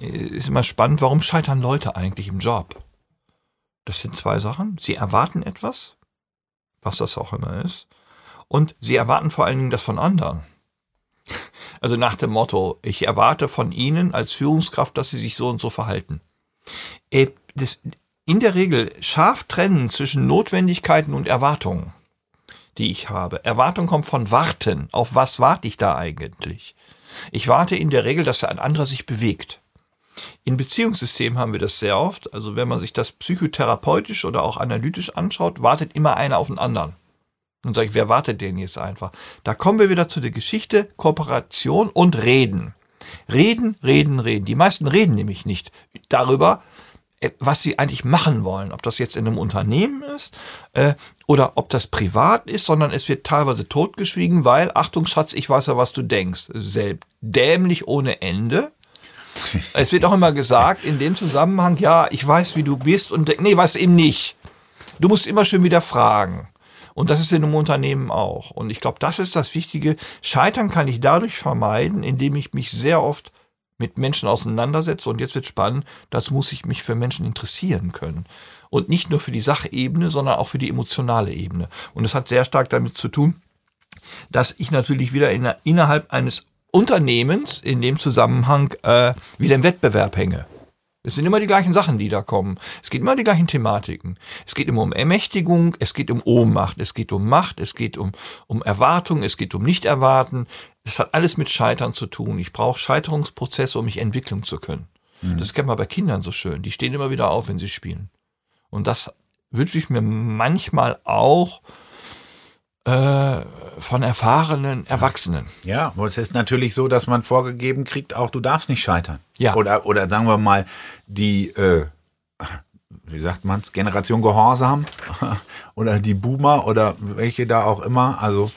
ist immer spannend, warum scheitern Leute eigentlich im Job? Das sind zwei Sachen. Sie erwarten etwas, was das auch immer ist, und sie erwarten vor allen Dingen das von anderen. Also nach dem Motto, ich erwarte von Ihnen als Führungskraft, dass Sie sich so und so verhalten. Äh, in der Regel scharf trennen zwischen Notwendigkeiten und Erwartungen, die ich habe. Erwartung kommt von Warten. Auf was warte ich da eigentlich? Ich warte in der Regel, dass ein anderer sich bewegt. In Beziehungssystemen haben wir das sehr oft. Also wenn man sich das psychotherapeutisch oder auch analytisch anschaut, wartet immer einer auf den anderen. Und sage ich, wer wartet denn jetzt einfach? Da kommen wir wieder zu der Geschichte Kooperation und Reden. Reden, reden, reden. Die meisten reden nämlich nicht darüber, was sie eigentlich machen wollen. Ob das jetzt in einem Unternehmen ist äh, oder ob das privat ist, sondern es wird teilweise totgeschwiegen, weil, Achtung Schatz, ich weiß ja, was du denkst. Selbst dämlich ohne Ende. Es wird auch immer gesagt, in dem Zusammenhang, ja, ich weiß, wie du bist und nee, weiß eben nicht. Du musst immer schön wieder fragen. Und das ist in einem Unternehmen auch. Und ich glaube, das ist das Wichtige. Scheitern kann ich dadurch vermeiden, indem ich mich sehr oft mit Menschen auseinandersetze. Und jetzt wird spannend, das muss ich mich für Menschen interessieren können. Und nicht nur für die Sachebene, sondern auch für die emotionale Ebene. Und es hat sehr stark damit zu tun, dass ich natürlich wieder in, innerhalb eines Unternehmens in dem Zusammenhang äh, wieder im Wettbewerb hänge. Es sind immer die gleichen Sachen, die da kommen. Es geht immer die gleichen Thematiken. Es geht immer um Ermächtigung, es geht um Ohnmacht, es geht um Macht, es geht um, um Erwartung, es geht um Nicht-Erwarten. Es hat alles mit Scheitern zu tun. Ich brauche Scheiterungsprozesse, um mich entwickeln zu können. Mhm. Das kennt man bei Kindern so schön. Die stehen immer wieder auf, wenn sie spielen. Und das wünsche ich mir manchmal auch von erfahrenen Erwachsenen. Ja, aber es ist natürlich so, dass man vorgegeben kriegt, auch du darfst nicht scheitern. Ja. Oder, oder sagen wir mal, die, äh, wie sagt man's, Generation Gehorsam oder die Boomer oder welche da auch immer. Also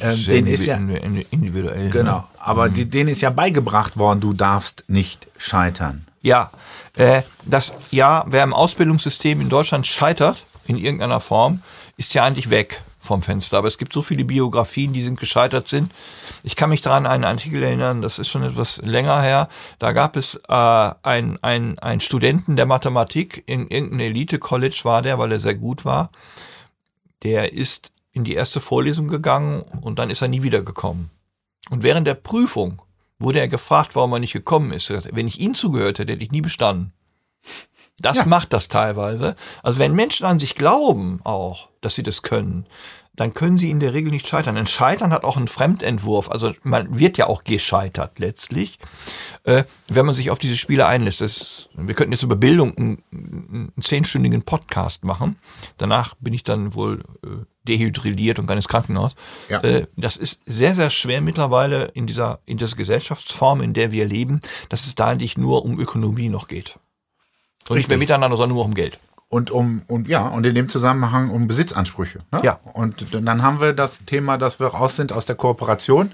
äh, denen ist ja individuell. Ne? Genau, ne? aber mhm. die, denen ist ja beigebracht worden, du darfst nicht scheitern. Ja, äh, das ja, wer im Ausbildungssystem in Deutschland scheitert in irgendeiner Form, ist ja eigentlich weg vom Fenster. Aber es gibt so viele Biografien, die sind gescheitert sind. Ich kann mich daran an einen Artikel erinnern, das ist schon etwas länger her. Da gab es äh, einen ein Studenten der Mathematik, in irgendeinem Elite-College war der, weil er sehr gut war. Der ist in die erste Vorlesung gegangen und dann ist er nie wiedergekommen. Und während der Prüfung wurde er gefragt, warum er nicht gekommen ist. Wenn ich ihm zugehört hätte, hätte ich nie bestanden. Das ja. macht das teilweise. Also wenn Menschen an sich glauben auch, dass sie das können, dann können sie in der Regel nicht scheitern. Ein Scheitern hat auch einen Fremdentwurf. Also man wird ja auch gescheitert letztlich, äh, wenn man sich auf diese Spiele einlässt. Das, wir könnten jetzt über Bildung einen, einen zehnstündigen Podcast machen. Danach bin ich dann wohl äh, dehydrilliert und gar ins Krankenhaus. Ja. Äh, das ist sehr, sehr schwer mittlerweile in dieser, in dieser Gesellschaftsform, in der wir leben, dass es da eigentlich nur um Ökonomie noch geht. Und nicht mehr miteinander, sondern nur um Geld. Und um, und ja, und in dem Zusammenhang um Besitzansprüche. Ne? Ja. Und dann haben wir das Thema, dass wir raus sind aus der Kooperation.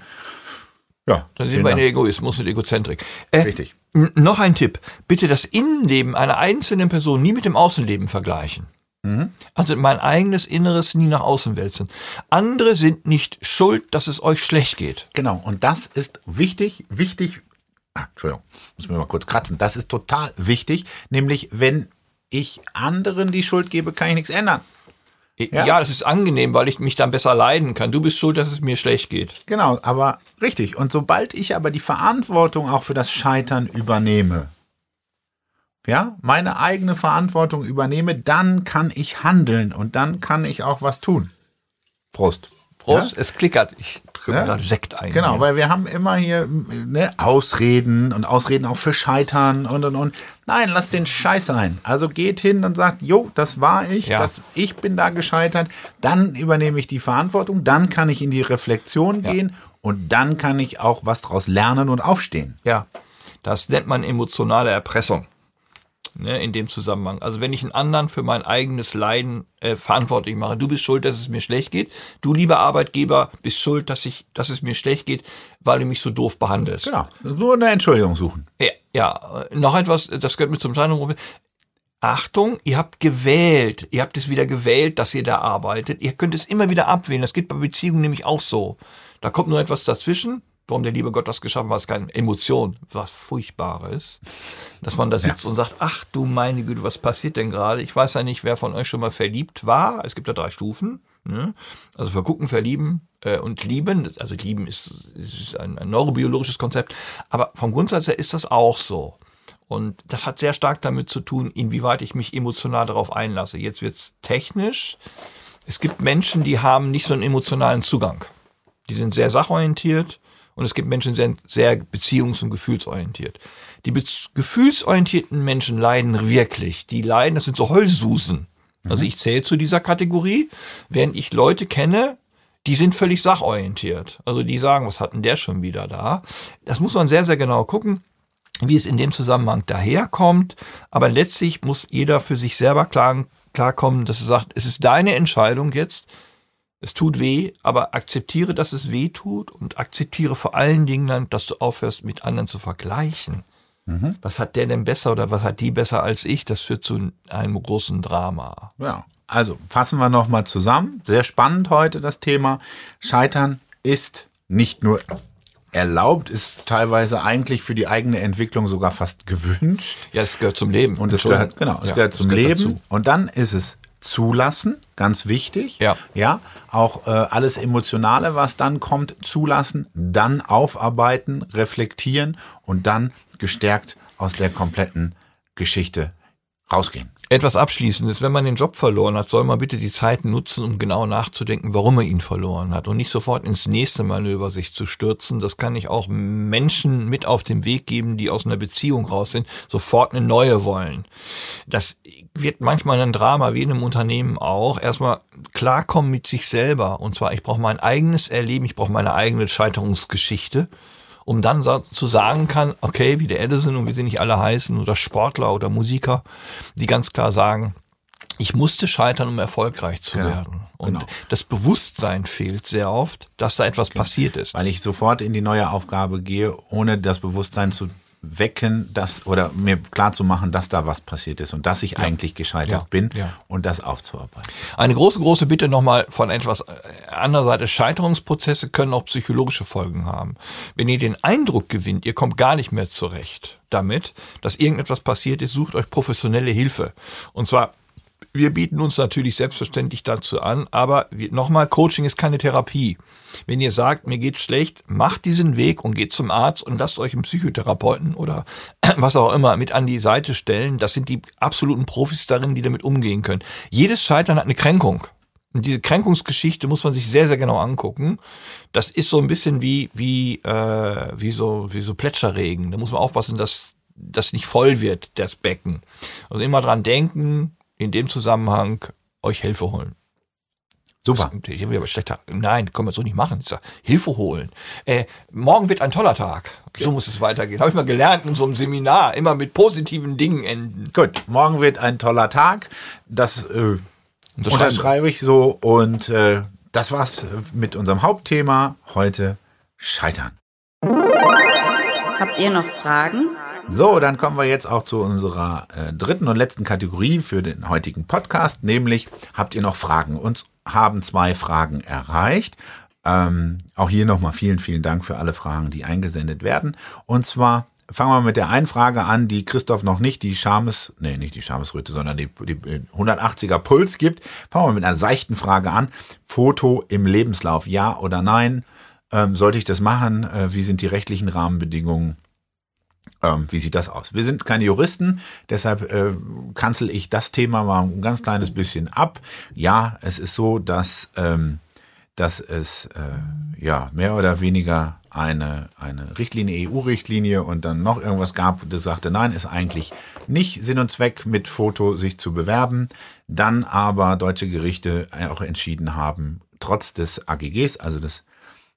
Ja. Dann sind wir in Egoismus und Egozentrik. Äh, Richtig. Noch ein Tipp. Bitte das Innenleben einer einzelnen Person nie mit dem Außenleben vergleichen. Mhm. Also mein eigenes Inneres nie nach außen wälzen. Andere sind nicht schuld, dass es euch schlecht geht. Genau. Und das ist wichtig, wichtig, ah, Entschuldigung, muss mir mal kurz kratzen. Das ist total wichtig, nämlich wenn ich anderen die Schuld gebe, kann ich nichts ändern. Ja? ja? das ist angenehm, weil ich mich dann besser leiden kann. Du bist schuld, dass es mir schlecht geht. Genau, aber richtig. Und sobald ich aber die Verantwortung auch für das Scheitern übernehme, ja, meine eigene Verantwortung übernehme, dann kann ich handeln und dann kann ich auch was tun. Prost. Prost, ja? es klickert. Ich drücke ja? gerade Sekt ein. Genau, hier. weil wir haben immer hier ne, Ausreden und Ausreden auch für Scheitern und und und. Nein, lass den Scheiß sein. Also geht hin und sagt, jo, das war ich, ja. das, ich bin da gescheitert. Dann übernehme ich die Verantwortung, dann kann ich in die Reflexion gehen und dann kann ich auch was daraus lernen und aufstehen. Ja, das nennt man emotionale Erpressung ne, in dem Zusammenhang. Also wenn ich einen anderen für mein eigenes Leiden äh, verantwortlich mache, du bist schuld, dass es mir schlecht geht, du lieber Arbeitgeber bist schuld, dass ich, dass es mir schlecht geht, weil du mich so doof behandelst. Genau, so eine Entschuldigung suchen. Ja, ja. noch etwas, das gehört mir zum zweiten Problem. Achtung, ihr habt gewählt, ihr habt es wieder gewählt, dass ihr da arbeitet. Ihr könnt es immer wieder abwählen. Das geht bei Beziehungen nämlich auch so. Da kommt nur etwas dazwischen warum der liebe Gott das geschaffen hat, ist keine Emotion, was Furchtbares. Dass man da sitzt ja. und sagt, ach du meine Güte, was passiert denn gerade? Ich weiß ja nicht, wer von euch schon mal verliebt war. Es gibt ja drei Stufen. Ne? Also vergucken, verlieben äh, und lieben. Also lieben ist, ist ein, ein neurobiologisches Konzept. Aber vom Grundsatz her ist das auch so. Und das hat sehr stark damit zu tun, inwieweit ich mich emotional darauf einlasse. Jetzt wird's technisch. Es gibt Menschen, die haben nicht so einen emotionalen Zugang. Die sind sehr sachorientiert und es gibt Menschen, die sind sehr beziehungs- und gefühlsorientiert. Die gefühlsorientierten Menschen leiden wirklich. Die leiden, das sind so Heulsusen. Also mhm. ich zähle zu dieser Kategorie, während ich Leute kenne, die sind völlig sachorientiert. Also die sagen, was hat denn der schon wieder da? Das muss man sehr, sehr genau gucken. wie es in dem Zusammenhang daherkommt. Aber letztlich muss jeder für sich selber klar, klarkommen, dass er sagt, es ist deine Entscheidung jetzt. Es tut weh, aber akzeptiere, dass es weh tut und akzeptiere vor allen Dingen dann, dass du aufhörst, mit anderen zu vergleichen. Mhm. Was hat der denn besser oder was hat die besser als ich? Das führt zu einem großen Drama. Ja, also fassen wir nochmal zusammen. Sehr spannend heute das Thema. Scheitern ist nicht nur erlaubt, ist teilweise eigentlich für die eigene Entwicklung sogar fast gewünscht. Ja, es gehört zum Leben. Und es gehört, genau, es ja, gehört zum gehört Leben. Dazu. Und dann ist es zulassen, ganz wichtig. Ja. Ja, auch äh, alles Emotionale, was dann kommt, zulassen, dann aufarbeiten, reflektieren und dann gestärkt aus der kompletten Geschichte rausgehen. Etwas Abschließendes. Wenn man den Job verloren hat, soll man bitte die Zeit nutzen, um genau nachzudenken, warum man ihn verloren hat und nicht sofort ins nächste Manöver sich zu stürzen. Das kann ich auch Menschen mit auf den Weg geben, die aus einer Beziehung raus sind, sofort eine neue wollen. Das wird manchmal ein Drama, wie in einem Unternehmen auch. Erstmal klarkommen mit sich selber. Und zwar, ich brauche mein eigenes Erleben, ich brauche meine eigene Scheiterungsgeschichte um dann zu sagen kann, okay, wie der Edison und wie sie nicht alle heißen, oder Sportler oder Musiker, die ganz klar sagen, ich musste scheitern, um erfolgreich zu genau, werden. Und genau. das Bewusstsein fehlt sehr oft, dass da etwas genau. passiert ist. Weil ich sofort in die neue Aufgabe gehe, ohne das Bewusstsein zu wecken, dass oder mir klar zu machen, dass da was passiert ist und dass ich ja. eigentlich gescheitert ja. bin ja. und das aufzuarbeiten. Eine große, große Bitte nochmal von etwas anderer Seite. Scheiterungsprozesse können auch psychologische Folgen haben. Wenn ihr den Eindruck gewinnt, ihr kommt gar nicht mehr zurecht damit, dass irgendetwas passiert ist, sucht euch professionelle Hilfe. Und zwar wir bieten uns natürlich selbstverständlich dazu an, aber nochmal, Coaching ist keine Therapie. Wenn ihr sagt, mir geht's schlecht, macht diesen Weg und geht zum Arzt und lasst euch einen Psychotherapeuten oder was auch immer mit an die Seite stellen. Das sind die absoluten Profis darin, die damit umgehen können. Jedes Scheitern hat eine Kränkung. Und diese Kränkungsgeschichte muss man sich sehr, sehr genau angucken. Das ist so ein bisschen wie, wie, äh, wie, so, wie so Plätscherregen. Da muss man aufpassen, dass das nicht voll wird, das Becken. Also immer dran denken, in dem Zusammenhang euch Hilfe holen. Super. Ich habe aber schlechter. Nein, können wir so nicht machen. Ich sag, Hilfe holen. Äh, morgen wird ein toller Tag. So muss es weitergehen. Habe ich mal gelernt in so einem Seminar. Immer mit positiven Dingen enden. Gut, morgen wird ein toller Tag. Das äh, unterschreibe ich so. Und äh, das war's mit unserem Hauptthema heute: Scheitern. Habt ihr noch Fragen? So, dann kommen wir jetzt auch zu unserer äh, dritten und letzten Kategorie für den heutigen Podcast, nämlich habt ihr noch Fragen? Uns haben zwei Fragen erreicht. Ähm, auch hier nochmal vielen, vielen Dank für alle Fragen, die eingesendet werden. Und zwar fangen wir mit der einen Frage an, die Christoph noch nicht die Schames, nee, nicht die Schamesröte, sondern die, die 180er Puls gibt. Fangen wir mit einer seichten Frage an. Foto im Lebenslauf, ja oder nein? Ähm, sollte ich das machen? Äh, wie sind die rechtlichen Rahmenbedingungen? Ähm, wie sieht das aus? Wir sind keine Juristen, deshalb äh, kanzel ich das Thema mal ein ganz kleines bisschen ab. Ja, es ist so, dass, ähm, dass es äh, ja mehr oder weniger eine, eine Richtlinie, EU-Richtlinie und dann noch irgendwas gab, das sagte, nein, ist eigentlich nicht Sinn und Zweck, mit Foto sich zu bewerben. Dann aber deutsche Gerichte auch entschieden haben, trotz des AGGs, also des,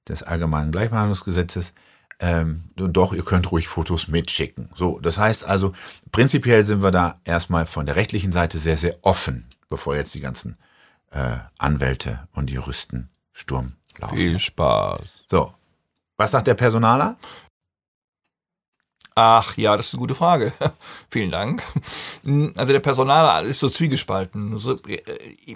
des Allgemeinen Gleichbehandlungsgesetzes, ähm, doch, ihr könnt ruhig Fotos mitschicken. So, das heißt also, prinzipiell sind wir da erstmal von der rechtlichen Seite sehr, sehr offen, bevor jetzt die ganzen äh, Anwälte und Juristen Sturm laufen. Viel Spaß. So, was sagt der Personaler? Ach ja, das ist eine gute Frage. Vielen Dank. Also der Personaler ist so zwiegespalten. Also,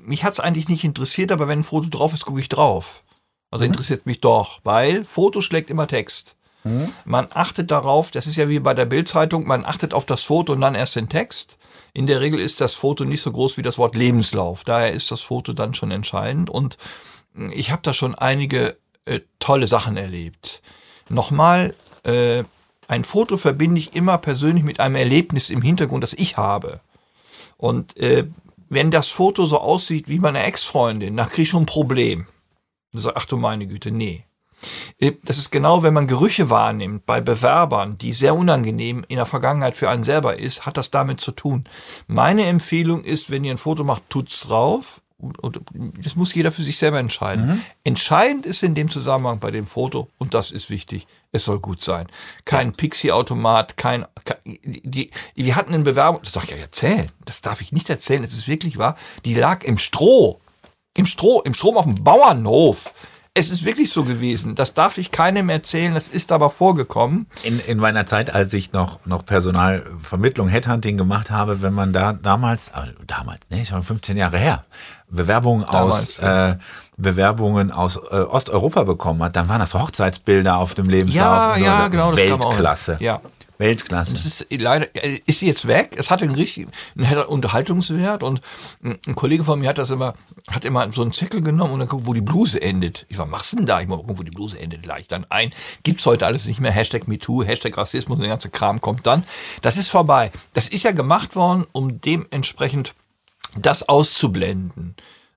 mich hat es eigentlich nicht interessiert, aber wenn ein Foto drauf ist, gucke ich drauf. Also mhm. interessiert mich doch, weil Foto schlägt immer Text. Man achtet darauf, das ist ja wie bei der Bildzeitung, man achtet auf das Foto und dann erst den Text. In der Regel ist das Foto nicht so groß wie das Wort Lebenslauf. Daher ist das Foto dann schon entscheidend. Und ich habe da schon einige äh, tolle Sachen erlebt. Nochmal, äh, ein Foto verbinde ich immer persönlich mit einem Erlebnis im Hintergrund, das ich habe. Und äh, wenn das Foto so aussieht wie meine Ex-Freundin, dann kriege ich schon ein Problem. Ach du meine Güte, nee. Äh, das ist genau, wenn man Gerüche wahrnimmt bei Bewerbern, die sehr unangenehm in der Vergangenheit für einen selber ist, hat das damit zu tun. Meine Empfehlung ist, wenn ihr ein Foto macht, tut's drauf Und, und das muss jeder für sich selber entscheiden. Mhm. Entscheidend ist in dem Zusammenhang bei dem Foto, und das ist wichtig, es soll gut sein. Kein Pixie-Automat, kein, kein die, die hatten eine Bewerbung, das darf ich ja erzählen, das darf ich nicht erzählen, es ist wirklich wahr, die lag im Stroh, im Stroh, im Strom auf dem Bauernhof. Es ist wirklich so gewesen. Das darf ich keinem erzählen. Das ist aber vorgekommen. In, in meiner Zeit, als ich noch, noch Personalvermittlung, Headhunting gemacht habe, wenn man da damals, äh, damals, ne, schon 15 Jahre her, Bewerbungen Damals, aus, äh, Bewerbungen aus äh, Osteuropa bekommen hat, dann waren das Hochzeitsbilder auf dem Lebenslauf. Ja, ja, genau, das kam auch. Weltklasse. Ja. Weltklasse. Es ist leider, ist sie jetzt weg? Es hatte einen richtigen einen Unterhaltungswert und ein Kollege von mir hat das immer, hat immer so einen Zettel genommen und dann guckt, wo die Bluse endet. Ich war, machst du denn da? Ich mal gucken, wo die Bluse endet. Leicht dann ein. Gibt's heute alles nicht mehr. Hashtag MeToo, Hashtag Rassismus der ganze Kram kommt dann. Das ist vorbei. Das ist ja gemacht worden, um dementsprechend das auszublenden.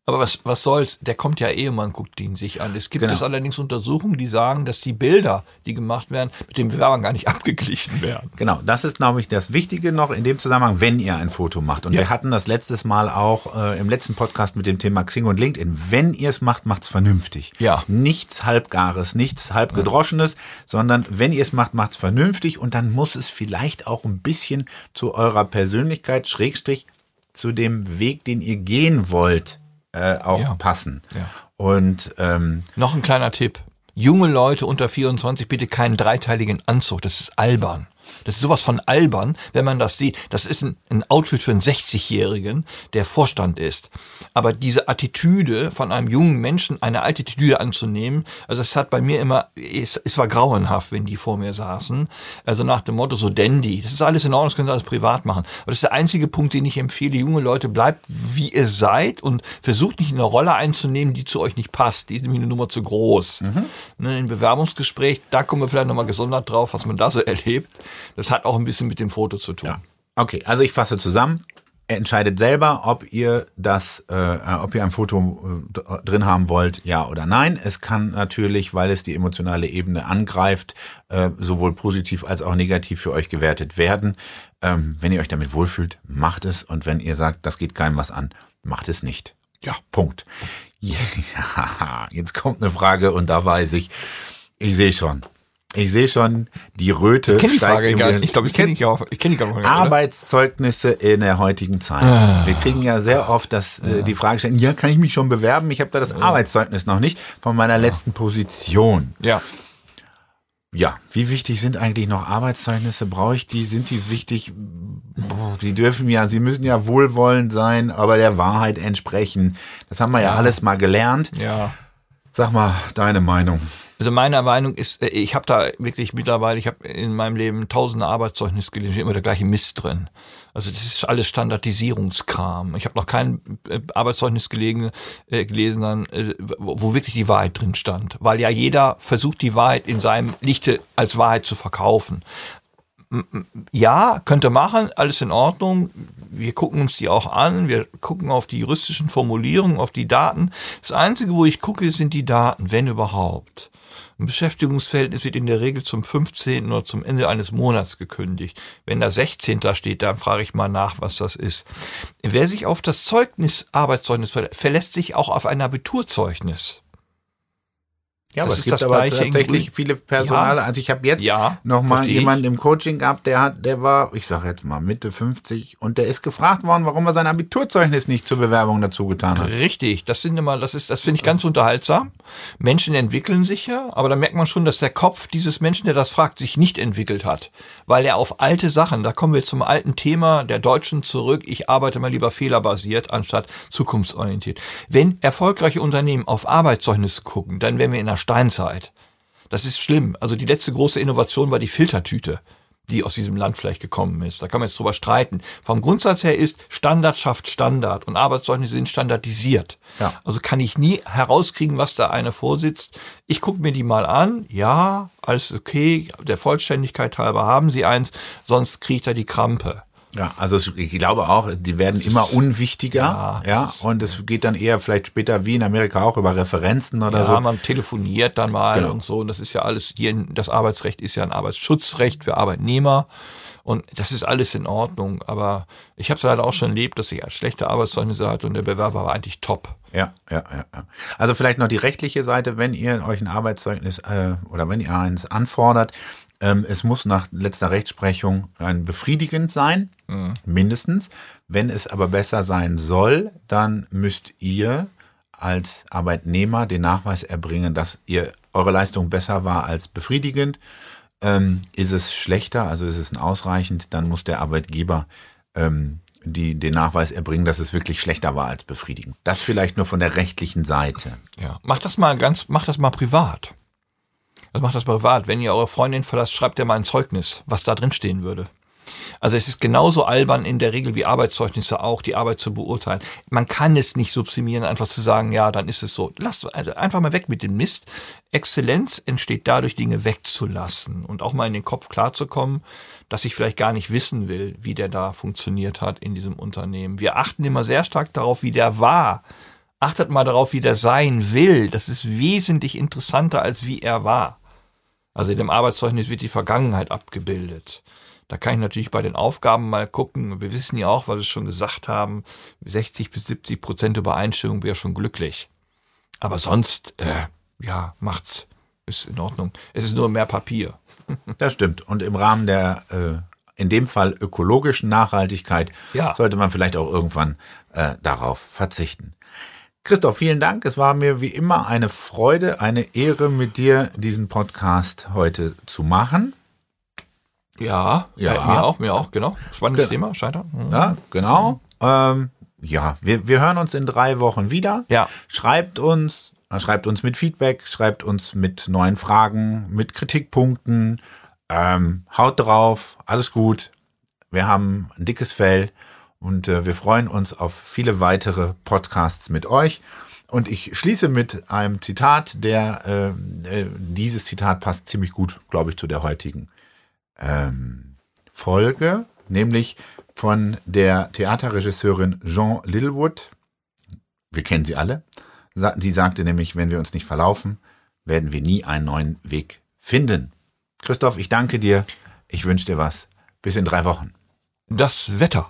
Aber was, was soll's? Der kommt ja eh, man guckt ihn sich an. Es gibt Genau. es allerdings Untersuchungen, die sagen, dass die Bilder, die gemacht werden, mit den Bewerbern gar nicht abgeglichen werden. Genau, das ist, glaube ich, das Wichtige noch in dem Zusammenhang, wenn ihr ein Foto macht. Und Ja. wir hatten das letztes Mal auch äh, im letzten Podcast mit dem Thema Xing und LinkedIn. Wenn ihr es macht, macht's vernünftig. Ja. Nichts halbgares, nichts halbgedroschenes, sondern wenn ihr es macht, macht's vernünftig und dann muss es vielleicht auch ein bisschen zu eurer Persönlichkeit, Schrägstrich, zu dem Weg, den ihr gehen wollt, äh, auch Ja. passen. Ja. Und ähm, Noch ein kleiner Tipp. Junge Leute unter 24 bitte keinen dreiteiligen Anzug. Das ist albern. Das ist sowas von albern, wenn man das sieht. Das ist ein, ein Outfit für einen 60-Jährigen, der Vorstand ist. Aber diese Attitüde von einem jungen Menschen, eine alte Attitüde anzunehmen, also es hat bei mir immer, es, es war grauenhaft, wenn die vor mir saßen. Also nach dem Motto so Dandy. Das ist alles in Ordnung, das können Sie alles privat machen. Aber das ist der einzige Punkt, den ich empfehle. Junge Leute, bleibt wie ihr seid und versucht nicht eine Rolle einzunehmen, die zu euch nicht passt. Die ist nämlich eine Nummer zu groß. Ne, Im Bewerbungsgespräch, da kommen wir vielleicht nochmal gesondert drauf, was man da so erlebt. Das hat auch ein bisschen mit dem Foto zu tun. Ja. Okay, also ich fasse zusammen. Entscheidet selber, ob ihr das, äh, ob ihr ein Foto äh, drin haben wollt, ja oder nein. Es kann natürlich, weil es die emotionale Ebene angreift, äh, sowohl positiv als auch negativ für euch gewertet werden. Ähm, wenn ihr euch damit wohlfühlt, macht es. Und wenn ihr sagt, das geht keinem was an, macht es nicht. Ja, Punkt. Ja, jetzt kommt eine Frage und da weiß ich, ich sehe schon. Ich sehe schon, die Röte Ich kenne die Frage gar nicht. Ich glaube, ich kenne die auch. Ich kenne die gar nicht. oder? Arbeitszeugnisse in der heutigen Zeit. Ah. Wir kriegen ja sehr oft das, äh, die Frage stellen, ja, kann ich mich schon bewerben? Ich habe da das Arbeitszeugnis noch nicht von meiner letzten Position. Ja. Ja, wie wichtig sind eigentlich noch Arbeitszeugnisse? Brauche ich die? Sind die wichtig? Boah, Sie dürfen ja, sie müssen ja wohlwollend sein, aber der Wahrheit entsprechen. Das haben wir ja, Ja. alles mal gelernt. Ja. Sag mal deine Meinung. Also meine Meinung ist, äh, ich habe da wirklich mittlerweile, ich habe in meinem Leben tausende Arbeitszeugnisse gelesen, immer der gleiche Mist drin. Also das ist alles Standardisierungskram. Ich habe noch kein äh, Arbeitszeugnis gelegen, äh, gelesen, äh, wo wirklich die Wahrheit drin stand. Weil ja jeder versucht, die Wahrheit in seinem Lichte als Wahrheit zu verkaufen. Ja, könnte machen, alles in Ordnung. Wir gucken uns die auch an. Wir gucken auf die juristischen Formulierungen, auf die Daten. Das Einzige, wo ich gucke, sind die Daten, wenn überhaupt. Ein Beschäftigungsverhältnis wird in der Regel zum 15. oder zum Ende eines Monats gekündigt. Wenn da 16. da steht, dann frage ich mal nach, was das ist. Wer sich auf das Zeugnis, Arbeitszeugnis verlä- verlässt sich auch auf ein Abiturzeugnis. Ja, Das aber ist es gibt das aber tatsächlich viele Personale. Ja. Also ich habe jetzt Ja, noch mal verstehe ich. jemanden im Coaching gehabt, der hat, der war, ich sage jetzt mal Mitte 50 und der ist gefragt worden, warum er sein Abiturzeugnis nicht zur Bewerbung dazu getan hat. Richtig, das sind immer, das ist, das finde ich ganz unterhaltsam. Menschen entwickeln sich ja, aber da merkt man schon, dass der Kopf dieses Menschen, der das fragt, sich nicht entwickelt hat, weil er auf alte Sachen, da kommen wir zum alten Thema der Deutschen zurück. Ich arbeite mal lieber fehlerbasiert anstatt zukunftsorientiert. Wenn erfolgreiche Unternehmen auf Arbeitszeugnisse gucken, dann wären wir in der Steinzeit. Das ist schlimm. Also die letzte große Innovation war die Filtertüte die aus diesem Land vielleicht gekommen ist. Da kann man jetzt drüber streiten. Vom Grundsatz her ist Standard schafft Standard und Arbeitszeugnisse sind standardisiert. Ja. Also kann ich nie herauskriegen, was da eine vorsitzt. Ich gucke mir die mal an. Ja, alles okay. Der Vollständigkeit halber haben sie eins, sonst kriege ich da die Krampe. Ja, also ich glaube auch, die werden immer unwichtiger, ja, ja und es geht dann eher vielleicht später wie in Amerika auch über Referenzen oder ja, so. man telefoniert dann mal genau. und so und das ist ja alles hier, das Arbeitsrecht ist ja ein Arbeitsschutzrecht für Arbeitnehmer und das ist alles in Ordnung, aber ich habe es leider auch schon erlebt, dass ich schlechte Arbeitszeugnisse hatte und der Bewerber war eigentlich top. Ja, ja, ja, ja. Also vielleicht noch die rechtliche Seite, wenn ihr euch ein Arbeitszeugnis äh, oder wenn ihr eins anfordert, ähm, es muss nach letzter Rechtsprechung ein befriedigend sein, mhm. mindestens. Wenn es aber besser sein soll, dann müsst ihr als Arbeitnehmer den Nachweis erbringen, dass ihr eure Leistung besser war als befriedigend. Ähm, ist es schlechter, also ist es ausreichend, dann muss der Arbeitgeber ähm, die, den Nachweis erbringen, dass es wirklich schlechter war als befriedigend. Das vielleicht nur von der rechtlichen Seite. Ja, macht das mal ganz, macht das mal privat. Also macht das privat. Wenn ihr eure Freundin verlasst, schreibt ihr mal ein Zeugnis, was da drin stehen würde. Also es ist genauso albern in der Regel wie Arbeitszeugnisse auch, die Arbeit zu beurteilen. Man kann es nicht subsumieren, einfach zu sagen, ja, dann ist es so. Lasst also einfach mal weg mit dem Mist. Exzellenz entsteht dadurch, Dinge wegzulassen und auch mal in den Kopf klarzukommen, dass ich vielleicht gar nicht wissen will, wie der da funktioniert hat in diesem Unternehmen. Wir achten immer sehr stark darauf, wie der war. Achtet mal darauf, wie der sein will. Das ist wesentlich interessanter, als wie er war. Also in dem Arbeitszeugnis wird die Vergangenheit abgebildet. Da kann ich natürlich bei den Aufgaben mal gucken. Wir wissen ja auch, was wir schon gesagt haben, 60 bis 70 Prozent Übereinstimmung wäre schon glücklich. Aber sonst, äh, ja, macht's. Ist in Ordnung. Es ist nur mehr Papier. Das stimmt. Und im Rahmen der, äh, in dem Fall ökologischen Nachhaltigkeit, ja. sollte man vielleicht auch irgendwann äh, darauf verzichten. Christoph, vielen Dank. Es war mir wie immer eine Freude, eine Ehre, mit dir diesen Podcast heute zu machen. Ja, ja. Äh, mir auch, mir auch, genau. Spannendes Ge Thema, Scheitern. Mhm. Ja, genau. Ähm, ja, wir, wir hören uns in drei Wochen wieder. Ja. Schreibt uns, äh, schreibt uns mit Feedback, schreibt uns mit neuen Fragen, mit Kritikpunkten. Ähm, haut drauf, alles gut. Wir haben ein dickes Fell und äh, wir freuen uns auf viele weitere Podcasts mit euch. Und ich schließe mit einem Zitat, der äh, äh dieses Zitat passt ziemlich gut, glaube ich, zu der heutigen ähm, Folge, nämlich von der Theaterregisseurin Jean Littlewood. Wir kennen sie alle. Sie sagte nämlich, wenn wir uns nicht verlaufen, werden wir nie einen neuen Weg finden. Christoph, ich danke dir. Ich wünsche dir was. Bis in drei Wochen. Das Wetter.